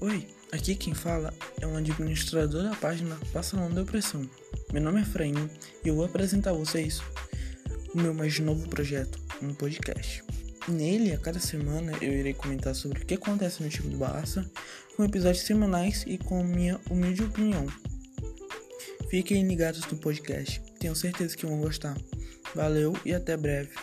Oi, aqui quem fala é um administrador da página Passando Depressão. Meu nome é Efraim e eu vou apresentar a vocês o meu mais novo projeto, um podcast. Nele, a cada semana, eu irei comentar sobre o que acontece no time do Barça, com episódios semanais e com minha humilde opinião. Fiquem ligados no podcast, tenho certeza que vão gostar. Valeu e até breve.